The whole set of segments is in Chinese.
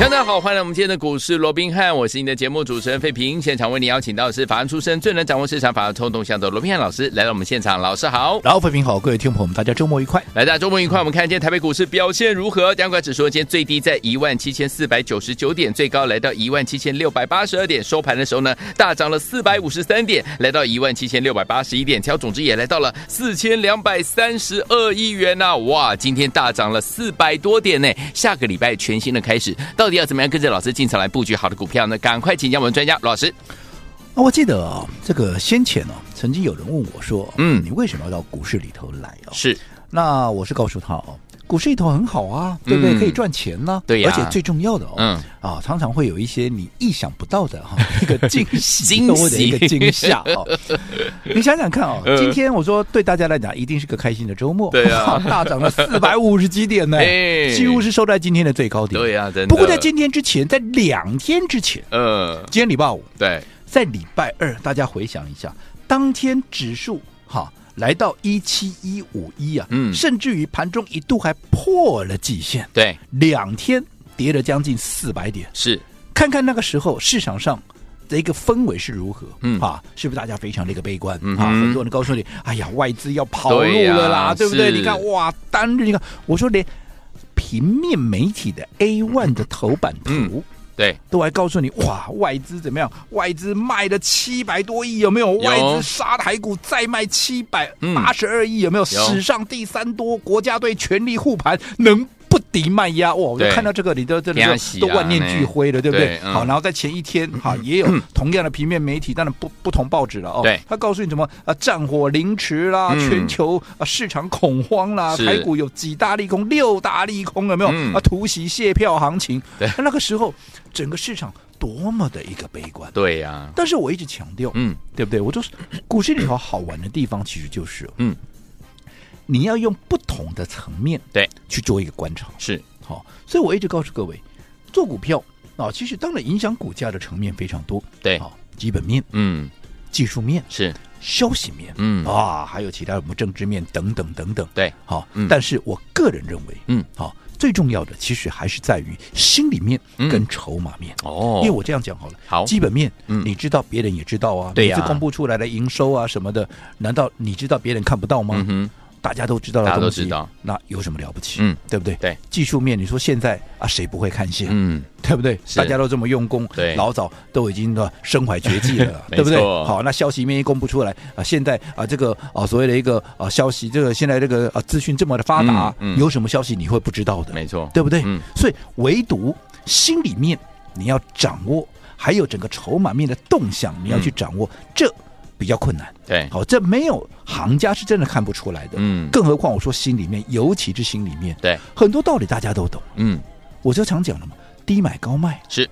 大家好，欢迎来我们今天的股市罗宾汉，我是你的节目主持人费平。现场为你邀请到的是法案出身、最能掌握市场法案冲动向的罗宾汉老师来到我们现场，老师好，然后费平好，各位听众朋友们，大家周末愉快。来，大家周末愉快。我们看今天台北股市表现如何？两块指数今天最低在一万七千四百九十九点，最高来到一万七千六百八十二点，收盘的时候呢，大涨了四百五十三点，来到一万七千六百八十一点，挑总值也来到了四千两百三十二亿元呐、啊！哇，今天大涨了四百多点呢。下个礼拜全新的开始，到底要怎么样跟着老师进场来布局好的股票呢？赶快请教我们专家罗老师。啊，我记得啊、哦，这个先前呢、哦，曾经有人问我说：“嗯，你为什么要到股市里头来哦？”是，那我是告诉他哦，股市里头很好啊，对不对？嗯、可以赚钱呢、啊。对呀、啊。而且最重要的哦，嗯啊，常常会有一些你意想不到的哈、哦，一个惊喜，多的一个惊吓哦。你想想看哦，今天我说对大家来讲一定是个开心的周末，对啊，大涨了 四百五十几点呢，几乎是收在今天的最高点。对呀，不过在今天之前，在两天之前，嗯，今天礼拜五，对。在礼拜二，大家回想一下，当天指数哈来到一七一五一啊，嗯，甚至于盘中一度还破了季线，对，两天跌了将近四百点，是，看看那个时候市场上的一个氛围是如何，嗯。啊，是不是大家非常的一个悲观、嗯、啊？很多人告诉你，哎呀，外资要跑路了啦，对，不对？你看哇，单日你看，我说连平面媒体的 A one 的头版图。嗯对，都还告诉你哇，外资怎么样？外资卖了七百多亿，有没有？有外资杀台股再卖七百八十二亿，有没有？有史上第三多，国家队全力护盘，能。不敌卖压哇！我就看到这个，你都真的都万念俱灰了，对不对？好，然后在前一天哈，也有同样的平面媒体，当然不不同报纸了哦。对，他告诉你什么啊？战火凌迟啦，全球啊市场恐慌啦，台股有几大利空，六大利空有没有啊？突袭泄票行情。对，那个时候整个市场多么的一个悲观。对呀。但是我一直强调，嗯，对不对？我就是股市里头好玩的地方，其实就是嗯。你要用不同的层面对。去做一个观察。是。好，所以我一直告诉各位，做股票啊，其实当然影响股价的层面非常多，对，好，基本面，嗯，技术面是。消息面，嗯。啊，还有其他什么政治面等等等等，对，好，但是我个人认为，嗯，好，最重要的其实还是在于心里面跟筹码面。哦，因为我这样讲好了，好，基本面，嗯，你知道，别人也知道啊，对呀，公布出来的营收啊什么的，难道你知道别人看不到吗？嗯哼。大家都知道的东西，那有什么了不起？嗯，对不对？对，技术面，你说现在啊，谁不会看线？嗯，对不对？大家都这么用功，对，老早都已经的身怀绝技了，对不对？好，那消息面一公布出来啊，现在啊，这个啊，所谓的一个啊消息，这个现在这个啊资讯这么的发达，有什么消息你会不知道的？没错，对不对？嗯，所以唯独心里面你要掌握，还有整个筹码面的动向，你要去掌握这。比较困难，对，好，这没有行家是真的看不出来的，嗯，更何况我说心里面，尤其是心里面，对，很多道理大家都懂，嗯，我就常讲了嘛，低买高卖是，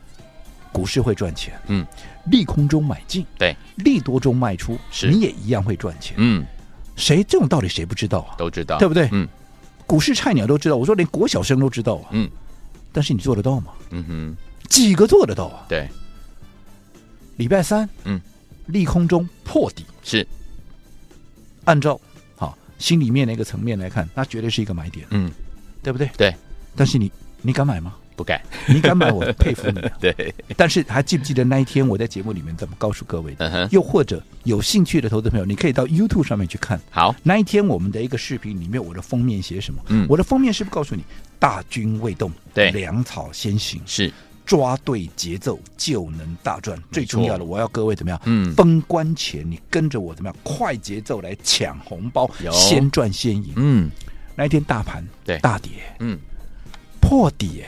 股市会赚钱，嗯，利空中买进，对，利多中卖出，是，你也一样会赚钱，嗯，谁这种道理谁不知道啊？都知道，对不对？嗯，股市菜鸟都知道，我说连国小生都知道啊，嗯，但是你做得到吗？嗯哼，几个做得到啊？对，礼拜三，嗯。利空中破底是，按照好心里面的一个层面来看，那绝对是一个买点，嗯，对不对？对。但是你你敢买吗？不敢。你敢买，我佩服你。对。但是还记不记得那一天我在节目里面怎么告诉各位的？嗯、又或者有兴趣的投资朋友，你可以到 YouTube 上面去看。好，那一天我们的一个视频里面，我的封面写什么？嗯，我的封面是不是告诉你大军未动，对，粮草先行是。抓对节奏就能大赚。最重要的，我要各位怎么样？嗯，封关前你跟着我怎么样？快节奏来抢红包，先赚先赢。嗯，那一天大盘对大跌，嗯，破底，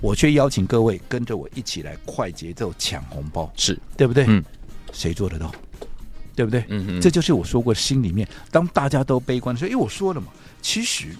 我却邀请各位跟着我一起来快节奏抢红包，是对不对？嗯，谁做得到？对不对？嗯嗯，这就是我说过心里面，当大家都悲观的时候，因为我说了嘛，其实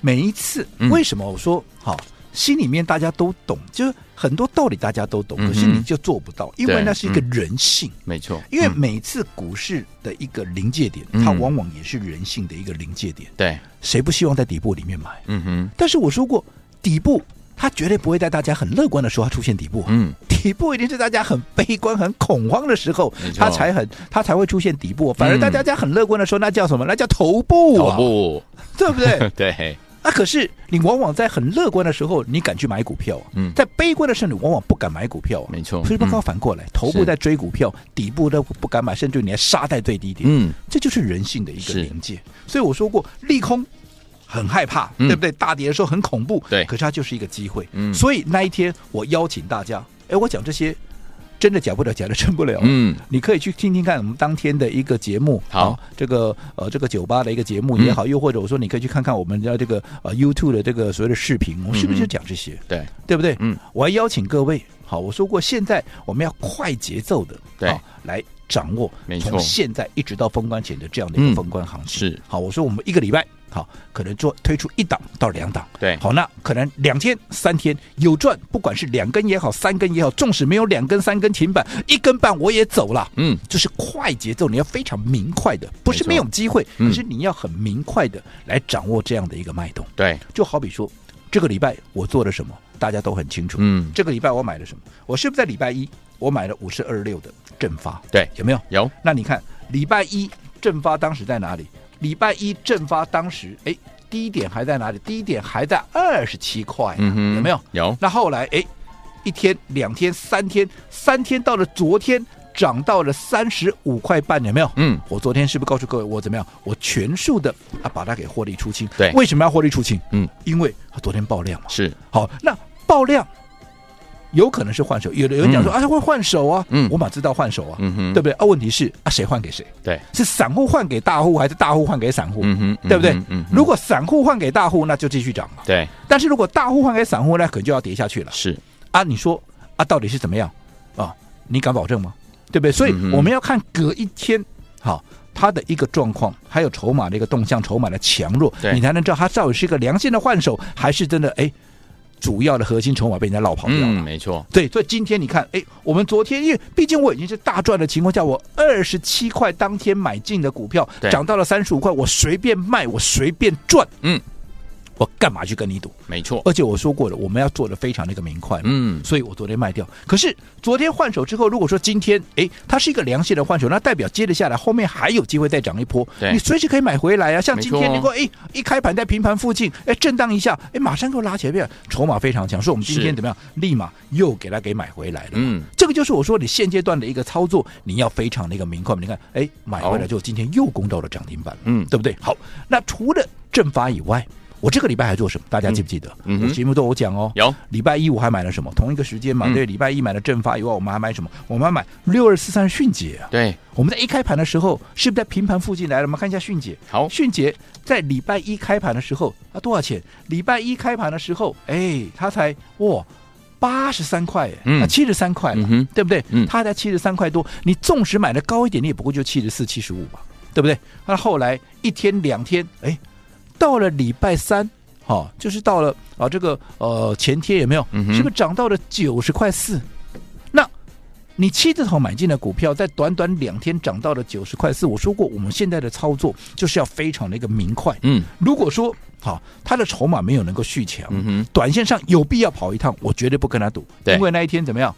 每一次为什么我说好？心里面大家都懂，就是很多道理大家都懂，嗯可是你就做不到，因为那是一个人性。没错，因为每次股市的一个临界点，嗯它往往也是人性的一个临界点。对，谁不希望在底部里面买？嗯哼，但是我说过，底部它绝对不会在大家很乐观的时候它出现底部。嗯，底部一定是大家很悲观、很恐慌的时候，它才很它才会出现底部。反而嗯大家家很乐观的时候，那叫什么？那叫头部头啊，部，对不对？对，啊，可是你往往在很乐观的时候，你敢去买股票；啊嗯在悲观的时候，你往往不敢买股票。啊没错所以刚刚嗯反过来，头部在追股票，底部都不敢买，甚至你还杀在最低点。嗯，这就是人性的一个是临界。所以我说过，利空很害怕，嗯对不对？大跌的时候很恐怖，对可是它就是一个机会。嗯所以那一天我邀请大家，哎，我讲这些真的假不了，假的真不了。嗯，你可以去听听看我们当天的一个节目，好。这个呃这个酒吧的一个节目也好，又或者我说你可以去看看我们的这个呃 YouTube 的这个所谓的视频，我们是不是就讲这些？对，对不对？嗯，我还邀请各位，好，我说过，现在我们要快节奏的，对。好来掌握从现在一直到封关前的这样的一嗯。个封关行情。是。好，我说我们一个礼拜，好，可能做推出一档到两档，对好，那可能两天、三天有赚，不管是两根也好，三根也好，纵使没有两根、三根停板，一根半我也走了。嗯，就是快节奏，你要非常明快的，不是没有机会，嗯可是你要很明快的来掌握这样的一个脉动。对，就好比说，这个礼拜我做了什么，大家都很清楚。嗯，这个礼拜我买了什么？我是不是在礼拜一我买了五十二六的正发？对，有没有？有，那你看礼拜一正发当时在哪里？礼拜一正发当时，哎，低点还在哪里？低点还在二十七块、啊，嗯哼，有没有？有，那后来，哎，一天、两天、三天，三天到了昨天涨到了三十五块半，有没有？嗯，我昨天是不是告诉各位，我怎么样？我全数的啊，把它给获利出清。对为什么要获利出清？嗯，因为它昨天爆量嘛。是，好，那爆量有可能是换手，有的有人讲说、嗯啊，会换手啊，嗯我哪知道换手啊，嗯哼，对不对？啊，问题是啊，谁换给谁？对，是散户换给大户，还是大户换给散户？嗯哼，对不对？嗯如果散户换给大户，那就继续涨嘛。对，但是如果大户换给散户那，可能就要跌下去了。是，啊，你说啊，到底是怎么样啊？你敢保证吗？对不对？所以我们要看隔一天，好，它的一个状况，还有筹码的一个动向，筹码的强弱对，你才能知道它到底是一个良性的换手，还是真的哎，主要的核心筹码被人家绕跑掉了。嗯，没错，对，所以今天你看，哎，我们昨天因为毕竟我已经是大赚的情况下，我二十七块当天买进的股票涨到了三十五块，我随便卖，我随便赚，嗯，我干嘛去跟你赌？没错，而且我说过了，我们要做的非常的一个明快，嗯，所以我昨天卖掉。可是昨天换手之后，如果说今天哎，它是一个良性的换手，那代表接着下来后面还有机会再涨一波，对你随时可以买回来啊。像今天你给我哎一开盘在平盘附近，哎震荡一下，哎马上给我拉起来，筹码非常强，所以我们今天怎么样，立马又给它给买回来了。嗯，这个就是我说你现阶段的一个操作，你要非常的一个明快。你看，哎，买回来之后，今天又攻到了涨停板，嗯对不对？好，那除了正发以外，我这个礼拜还做什么？大家记不记得？嗯节目都有讲哦。有，礼拜一我还买了什么？同一个时间嘛，嗯对，礼拜一买了正发以外，我们还买什么？我们还买六二四三迅捷啊。对，我们在一开盘的时候，是不是在平盘附近来了？我们看一下迅捷。好，迅捷在礼拜一开盘的时候啊，多少钱？礼拜一开盘的时候，哎，它才哇八十三块，嗯啊七十三块了，对不对？嗯它才七十三块多，你纵使买的高一点，你也不过就七十四、七十五吧，对不对？那后来一天两天，哎，到了礼拜三，哈、哦，就是到了啊这个呃前天有没有？嗯是不是涨到了九十块四？那你七字头买进的股票，在短短两天涨到了九十块四。我说过，我们现在的操作就是要非常的一个明快。嗯，如果说好，它的筹码没有能够续强，嗯哼，短线上有必要跑一趟，我绝对不跟他赌，对因为那一天怎么样，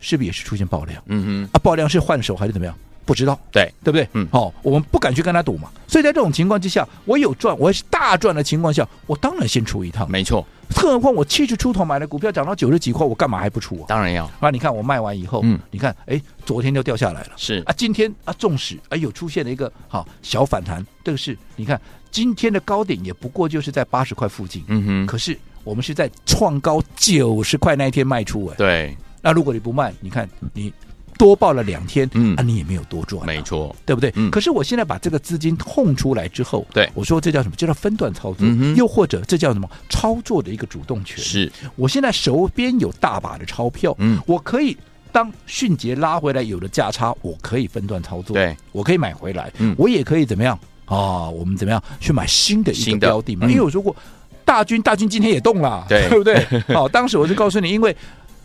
是不是也是出现爆量？嗯哼，啊，爆量是换手还是怎么样？不知道，对，对不对？嗯。好、我们不敢去跟他赌嘛。所以在这种情况之下，我有赚，我也是大赚的情况下，我当然先出一趟。没错，更何况我七十出头买的股票涨到九十几块，我干嘛还不出啊？当然要，啊，你看我卖完以后，嗯。你看，哎，昨天就掉下来了。是。啊，今天啊，纵使哎有出现了一个好小反弹，这个是你看今天的高点也不过就是在八十块附近，嗯哼，可是我们是在创高九十块那一天卖出哎，对，那如果你不卖，你看你多报了两天，嗯啊，你也没有多赚啊、没错，对不对？嗯可是我现在把这个资金空出来之后，对我说这叫什么？这叫分段操作，嗯又或者这叫什么？操作的一个主动权。是，我现在手边有大把的钞票，嗯我可以当迅捷拉回来有了价差，我可以分段操作，对，我可以买回来，嗯我也可以怎么样啊？我们怎么样去买新的一个标的嘛？嗯因为我说过。大军，大军今天也动了，对，对不对？好，当时我就告诉你，因为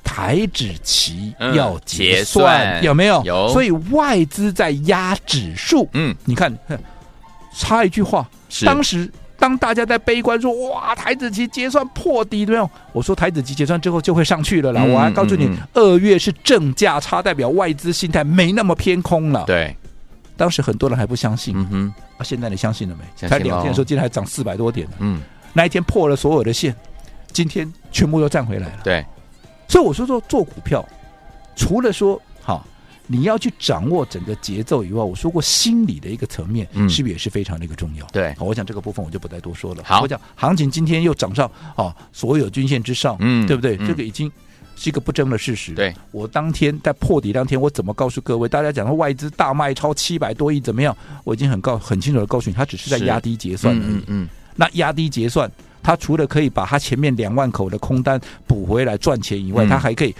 台指期要结算，有没有？有。所以外资在压指数。嗯，你看，插一句话，当时。当大家在悲观说哇，台指期结算破底没有？我说台指期结算之后就会上去了啦。嗯、我还告诉你，二、嗯、月是正价差，代表外资心态没那么偏空了。对，当时很多人还不相信。嗯哼，啊，现在你相信了没？才两天的时候，今天还涨四百多点。嗯，那一天破了所有的线，今天全部都站回来了。对，所以我说说做股票，除了说哈。你要去掌握整个节奏以外，我说过心理的一个层面，是不是也是非常的一个重要？对，好，我想这个部分我就不再多说了。好，我讲行情今天又涨上啊，所有均线之上，嗯，对不对？这个已经是一个不争的事实。对，我当天在破底当天，我怎么告诉各位？大家讲说外资大卖超七百多亿怎么样？我已经很告很清楚的告诉你，它只是在压低结算而已。嗯，那压低结算，他除了可以把他前面两万口的空单补回来赚钱以外，他还可以。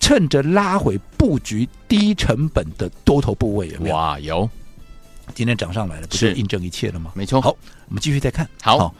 趁着拉回布局低成本的多头部位有没有？哇，有！今天涨上来了，不是印证一切了吗？没错。好，我们继续再看。好，好，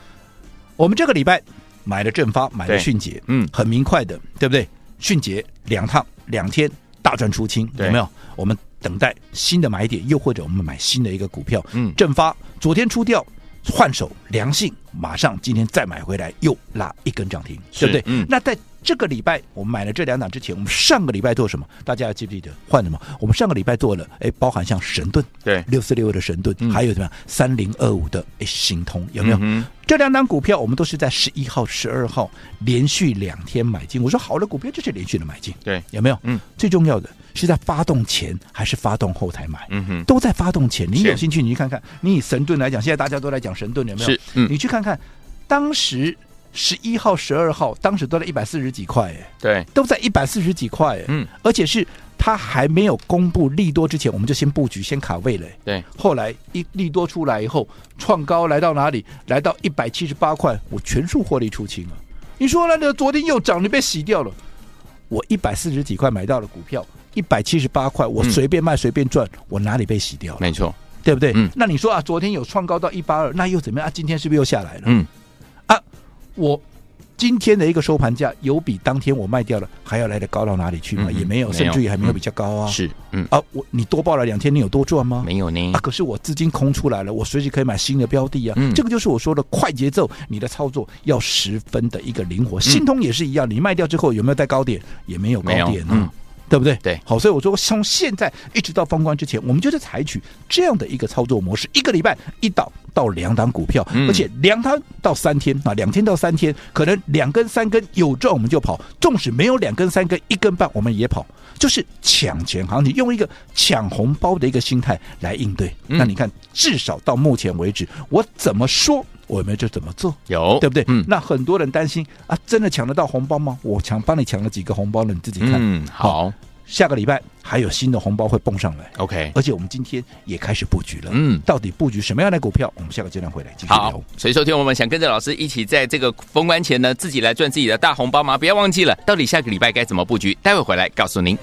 我们这个礼拜买了正发，买了迅捷，嗯，很明快的，对不对？迅捷两趟两天大赚出清，有没有？我们等待新的买点，又或者我们买新的一个股票。嗯，正发昨天出掉，换手良性，马上今天再买回来，又拉一根涨停，对不对？嗯，那在。这个礼拜我们买了这两档之前，我们上个礼拜做什么？大家还记不记得换什么？我们上个礼拜做了，哎，包含像神盾，对，六四六的神盾，嗯、还有什么三零二五的哎新通，有没有？嗯、这两档股票我们都是在十一号、十二号连续两天买进。我说好的股票就是连续的买进，对，有没有？嗯，最重要的是在发动前还是发动后才买？嗯哼，都在发动前。你有兴趣，你去看看。你以神盾来讲，现在大家都在讲神盾，有没有？是，嗯，你去看看当时。十一号、十二号，当时都在一百四十几块，哎，对，都在一百四十几块，哎，嗯，而且是它还没有公布利多之前，我们就先布局、先卡位了，对。后来一利多出来以后，创高来到哪里？来到一百七十八块，我全数获利出清了。你说那个昨天又涨，你被洗掉了。我一百四十几块买到了股票，一百七十八块，我随便卖随便赚，我哪里被洗掉了？没错，对不对？嗯。那你说啊，昨天有创高到一八二，那又怎么样啊？今天是不是又下来了？嗯。我今天的一个收盘价有比当天我卖掉了还要来的高到哪里去吗？嗯、也没有，甚至于还没有比较高啊。是，嗯啊，我你多报了两天，你有多赚吗？没有呢。啊，可是我资金空出来了，我随时可以买新的标的啊。嗯，这个就是我说的快节奏，你的操作要十分的一个灵活。新通也是一样，你卖掉之后有没有带高点？也没有高点啊。对不对？对，好，所以我说从现在一直到封关之前，我们就是采取这样的一个操作模式，一个礼拜一档到两档股票，嗯、而且两档到三天啊，两天到三天，可能两根三根有赚我们就跑，纵使没有两根三根一根半我们也跑，就是抢钱行情，用一个抢红包的一个心态来应对。嗯、那你看，至少到目前为止，我怎么说？我们就怎么做？有对不对？嗯。那很多人担心啊，真的抢得到红包吗？我抢帮你抢了几个红包了，你自己看。嗯，好。下个礼拜还有新的红包会蹦上来。OK，而且我们今天也开始布局了。嗯，到底布局什么样的股票？我们下个阶段回来继续聊。好，所以收听我们想跟着老师一起在这个封关前呢，自己来赚自己的大红包吗？不要忘记了，到底下个礼拜该怎么布局？待会回来告诉您。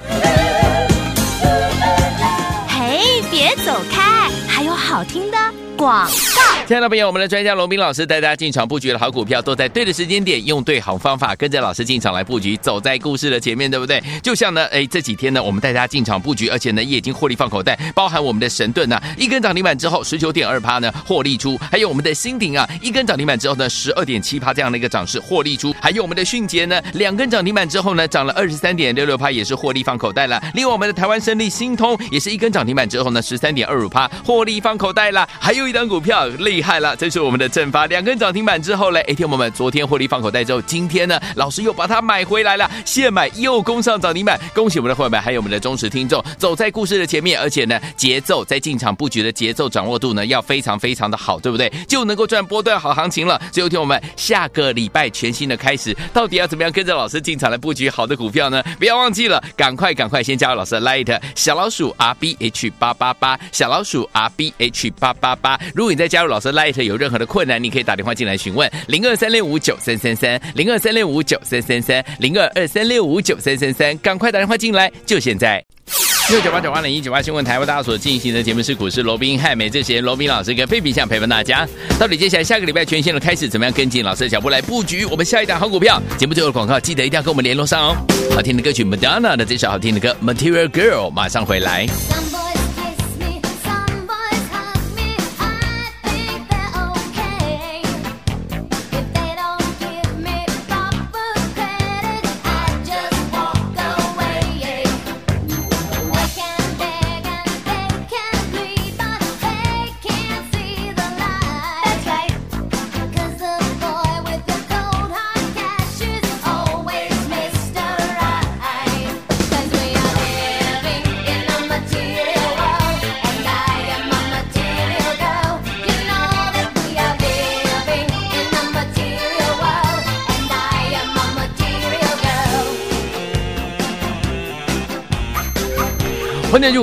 嘿，别走开，还有好听的广告。亲爱的朋友，我们的专家龙斌老师带大家进场布局的好股票，都在对的时间点，用对好方法，跟着老师进场来布局，走在故事的前面，对不对？就像呢，哎，这几天呢，我们带大家进场布局，而且呢，也已经获利放口袋，包含我们的神盾啊，一根涨停板之后，十九点二趴呢获利出，还有我们的新鼎啊，一根涨停板之后呢，十二点七趴这样的一个涨势获利出，还有我们的迅捷呢，两根涨停板之后呢，涨了二十三点六六趴，也是获利放口袋了。另外，我们的台湾胜利新通也是一根涨停板之后呢，十三点二五趴获利放口袋了。还有一档股票厉害了，这是我们。的正发两根涨停板之后呢，哎，天友们，昨天获利放口袋之后，今天呢，老师又把它买回来了，现买又攻上涨停板，恭喜我们的会员，还有我们的忠实听众，走在故事的前面，而且呢，节奏在进场布局的节奏掌握度呢，要非常非常的好，对不对？就能够赚波段好行情了。最后，听我们下个礼拜全新的开始，到底要怎么样跟着老师进场来布局好的股票呢？不要忘记了，赶快赶快先加入老师的 Light 小老鼠 R B H 八八八，小老鼠 R B H 八八八。如果你在加入老师 Light 有任何的困难，你可以打电话进来询问零二三六五九三三三零二三六五九三三三零二二三六五九三三三，赶快打电话进来，就现在。六九八九八零一九八新闻台为大家所进行的节目是股市罗宾汉，每这时间罗宾老师跟费比相陪伴大家。到底接下来下个礼拜全新的开始，怎么样跟进老师的脚步来布局我们下一档好股票？节目最后的广告记得一定要跟我们联络上哦。好听的歌曲 Madonna 的这首好听的歌 Material Girl 马上回来。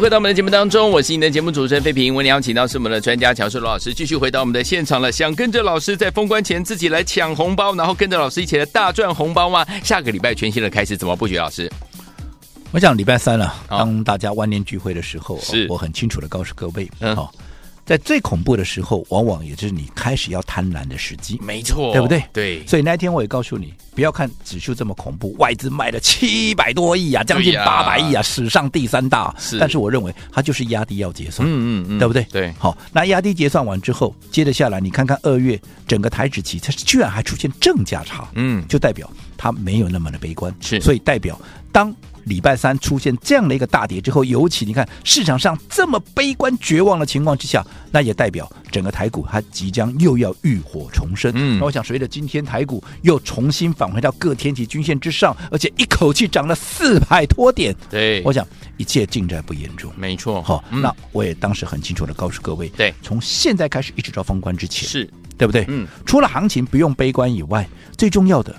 回到我们的节目当中，我是你的节目主持人费平。我们邀请到是我们的专家乔世罗老师，继续回到我们的现场了。想跟着老师在封关前自己来抢红包，然后跟着老师一起来大赚红包吗？下个礼拜全新的开始，怎么布局？老师，我想礼拜三了，当大家万念俱灰的时候，是我很清楚的告诉各位，嗯。哦在最恐怖的时候，往往也就是你开始要贪婪的时机，没错，对不对？对。所以那天我也告诉你，不要看指数这么恐怖，外资卖了七百多亿啊，将近八百亿啊，史上第三大。是。但是我认为它就是压低要结算，嗯嗯嗯，对不对？对。好，那压低结算完之后，接着下来你看看二月整个台指期，它居然还出现正价差，嗯，就代表它没有那么的悲观。是。所以代表当。礼拜三出现这样的一个大跌之后，尤其你看市场上这么悲观绝望的情况之下，那也代表整个台股它即将又要浴火重生。嗯，那我想随着今天台股又重新返回到各天体均线之上，而且一口气涨了四百多点。对，我想一切尽在不言中。没错，好，那我也当时很清楚的告诉各位，对，从现在开始一直到封关之前，是对不对？嗯，除了行情不用悲观以外，最重要的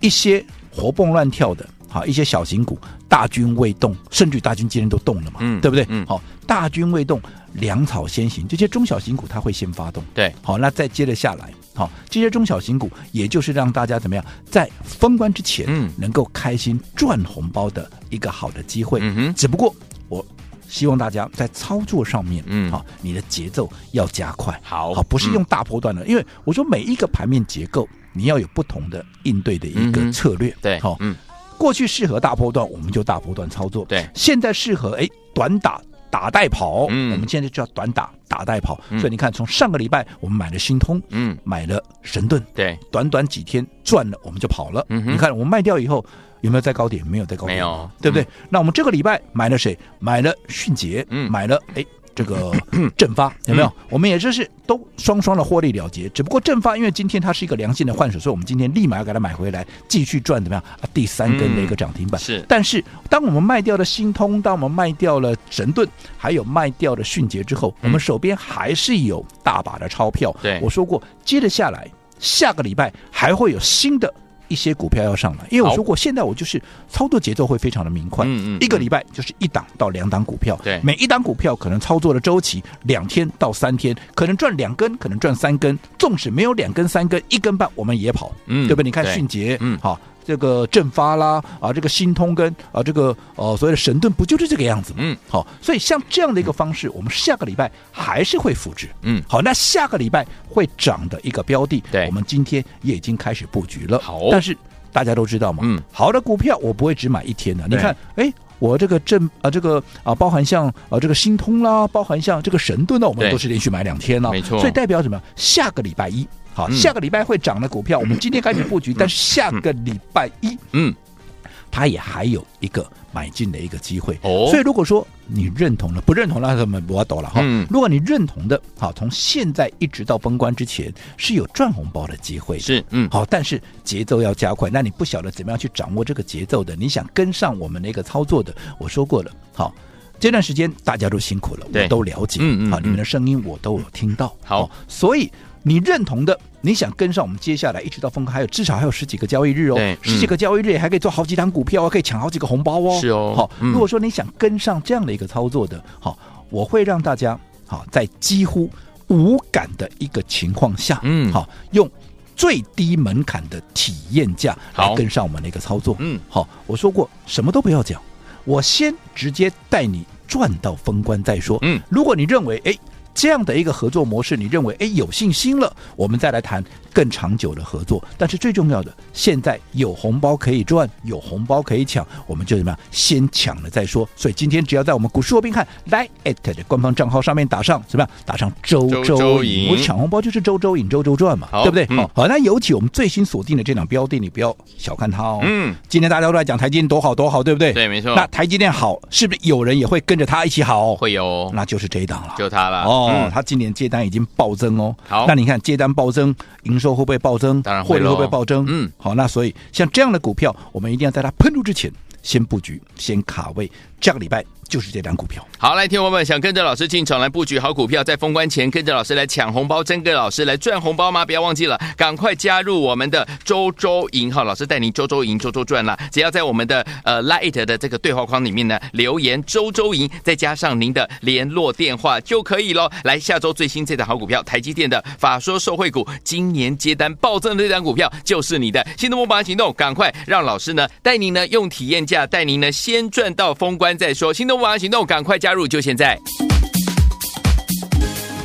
一些活蹦乱跳的。好，一些小型股大军未动，甚至大军今天都动了嘛，嗯，对不对？嗯，好，大军未动，粮草先行，这些中小型股它会先发动。对，好，那再接着下来，好，这些中小型股也就是让大家怎么样，在封关之前，嗯，能够开心赚红包的一个好的机会。嗯哼，只不过我希望大家在操作上面，嗯，好，你的节奏要加快。好，好，不是用大波段的，因为我说每一个盘面结构，你要有不同的应对的一个策略。对，好，嗯。过去适合大波段，我们就大波段操作。对，现在适合哎短打打带跑。嗯，我们现在就叫短打打带跑。嗯，所以你看，从上个礼拜我们买了新通，嗯，买了神盾，对，短短几天赚了，我们就跑了。嗯，你看我们卖掉以后有没有在高点？没有在高点，没有，对不对？嗯，那我们这个礼拜买了谁？买了迅捷，嗯，买了哎。这个 正发有没有？我们也就是都双双的获利了结。只不过正发因为今天它是一个良性的换手，所以我们今天立马要给它买回来，继续赚怎么样啊？第三根的一个涨停板。是。但是当我们卖掉了新通，当我们卖掉了神盾，还有卖掉了迅捷之后，我们手边还是有大把的钞票。对，我说过，接着下来下个礼拜还会有新的。一些股票要上来，因为我说过，现在我就是操作节奏会非常的明快。嗯嗯，一个礼拜就是一档到两档股票，对，每一档股票可能操作的周期两天到三天，可能赚两根，可能赚三根，纵使没有两根三根，一根半我们也跑，嗯，对不对？你看迅捷，嗯，好。这个振发啦啊，这个新通跟啊这个呃所谓的神盾不就是这个样子吗？嗯，好，所以像这样的一个方式，我们下个礼拜还是会复制。嗯，好，那下个礼拜会涨的一个标的，对，我们今天也已经开始布局了。好，但是大家都知道嘛，嗯，好的股票我不会只买一天的。你看，哎，我这个正啊这个啊包含像啊这个新通啦，包含像这个神盾呢，我们都是连续买两天了，没错。所以代表什么？下个礼拜一。好，下个礼拜会涨的股票，我们今天开始布局，嗯、但是下个礼拜一，嗯，它也还有一个买进的一个机会。哦，所以如果说你认同了，不认同那什么不要抖了哈。嗯，如果你认同的，好，从现在一直到封关之前是有赚红包的机会，是，嗯，好，但是节奏要加快。那你不晓得怎么样去掌握这个节奏的，你想跟上我们那个操作的，我说过了，好，这段时间大家都辛苦了，我都了解，嗯嗯，好，你们的声音我都有听到，好，所以。你认同的，你想跟上我们接下来一直到封关，还有至少还有十几个交易日哦，对十几个交易日还可以做好几档股票，可以抢好几个红包哦。是哦，好，如果说你想跟上这样的一个操作的，好，我会让大家好在几乎无感的一个情况下，嗯，好，用最低门槛的体验价来跟上我们的一个操作。嗯，好，我说过什么都不要讲，我先直接带你赚到封关再说。嗯，如果你认为哎这样的一个合作模式，你认为哎有信心了，我们再来谈。更长久的合作，但是最重要的，现在有红包可以赚，有红包可以抢，我们就怎么样？先抢了再说。所以今天只要在我们股市罗宾汉 Line@ 的官方账号上面打上怎么样？打上周周赢，我抢红包就是周周赢，周周赚嘛，对不对？好、嗯，好，那尤其我们最新锁定的这档标的，你不要小看它哦。嗯，今天大家都在讲台积电多好多好，对不对？对，没错。那台积电好，是不是有人也会跟着它一起好？会有，那就是这一档了，就它了。哦，它、嗯、今年接单已经暴增哦。好，那你看接单暴增，营收会不会暴增？当然会，会不会暴增？嗯，好，那所以像这样的股票，我们一定要在它喷出之前先布局，先卡位。下个礼拜。就是这张股票。好，来，听我们，想跟着老师进场来布局好股票，在封关前跟着老师来抢红包，真跟老师来赚红包吗？不要忘记了，赶快加入我们的周周赢哈，老师带您周周赢，周周赚了。只要在我们的呃 light 的这个对话框里面呢，留言周周赢，再加上您的联络电话就可以喽。来，下周最新这档好股票，台积电的法说受惠股，今年接单暴增的这档股票就是你的。心动不马上行动，赶快让老师呢带您呢用体验价带您呢先赚到封关再说。心动不马上行动，赶快加入，就现在！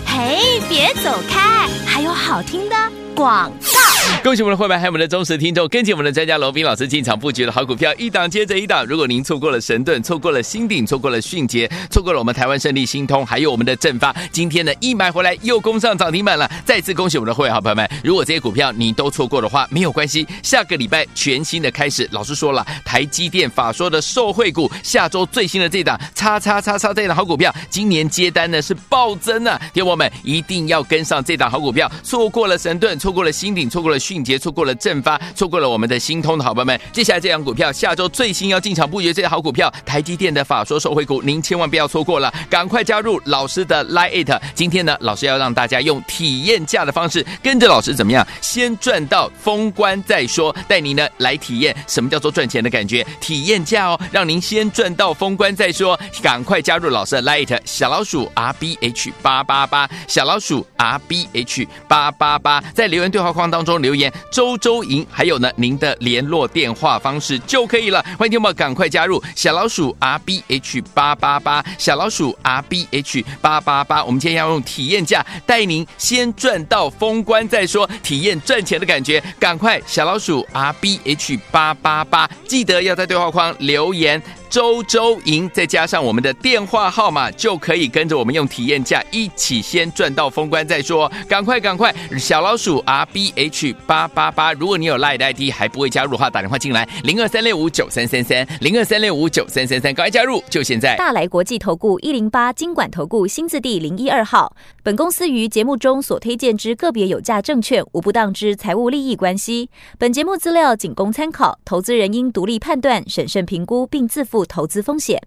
嘿，别走开，还有好听的广告。恭喜我们的会员，还有我们的忠实听众，跟紧我们的专家罗宾老师进场布局的好股票，一档接着一档。如果您错过了神盾，错过了新鼎，错过了迅捷，错过了我们台湾胜利、新通，还有我们的正发，今天呢一买回来又攻上涨停板了。再次恭喜我们的会员好朋友们！如果这些股票你都错过的话，没有关系，下个礼拜全新的开始。老师说了，台积电法说的受惠股，下周最新的这档叉叉叉叉这档好股票，今年接单呢是暴增啊！听我们一定要跟上这档好股票，错过了神盾，错过了新鼎，错过了。迅捷错过了正发，错过了我们的新通的好朋友们，接下来这档股票下周最新要进场布局这些好股票，台积电的法说受惠股，您千万不要错过了，赶快加入老师的 Line。今天呢，老师要让大家用体验价的方式，跟着老师怎么样，先赚到封关再说，带您呢来体验什么叫做赚钱的感觉，体验价哦，让您先赚到封关再说，赶快加入老师的 Line 小老鼠 R B H 八八八，小老鼠 R B H 八八八，在留言对话框当中留留言。周周赢，还有呢，您的联络电话方式就可以了。欢迎听众赶快加入小老鼠 R B H 八八八，小老鼠 R B H 八八八。我们今天要用体验价带您先赚到封关再说，体验赚钱的感觉。赶快小老鼠 R B H 八八八，记得要在对话框留言。周周赢，再加上我们的电话号码，就可以跟着我们用体验价一起先赚到封关再说。赶快赶快，小老鼠 R B H 八八八。如果你有 Line 的 ID 还不会加入的话，打电话进来零二三六五九三三三零二三六五九三三三，赶快加入，就现在。大来国际投顾一零八金管投顾新字第零一二号。本公司于节目中所推荐之个别有价证券无不当之财务利益关系。本节目资料仅供参考，投资人应独立判断、审慎评估并自负不投资风险。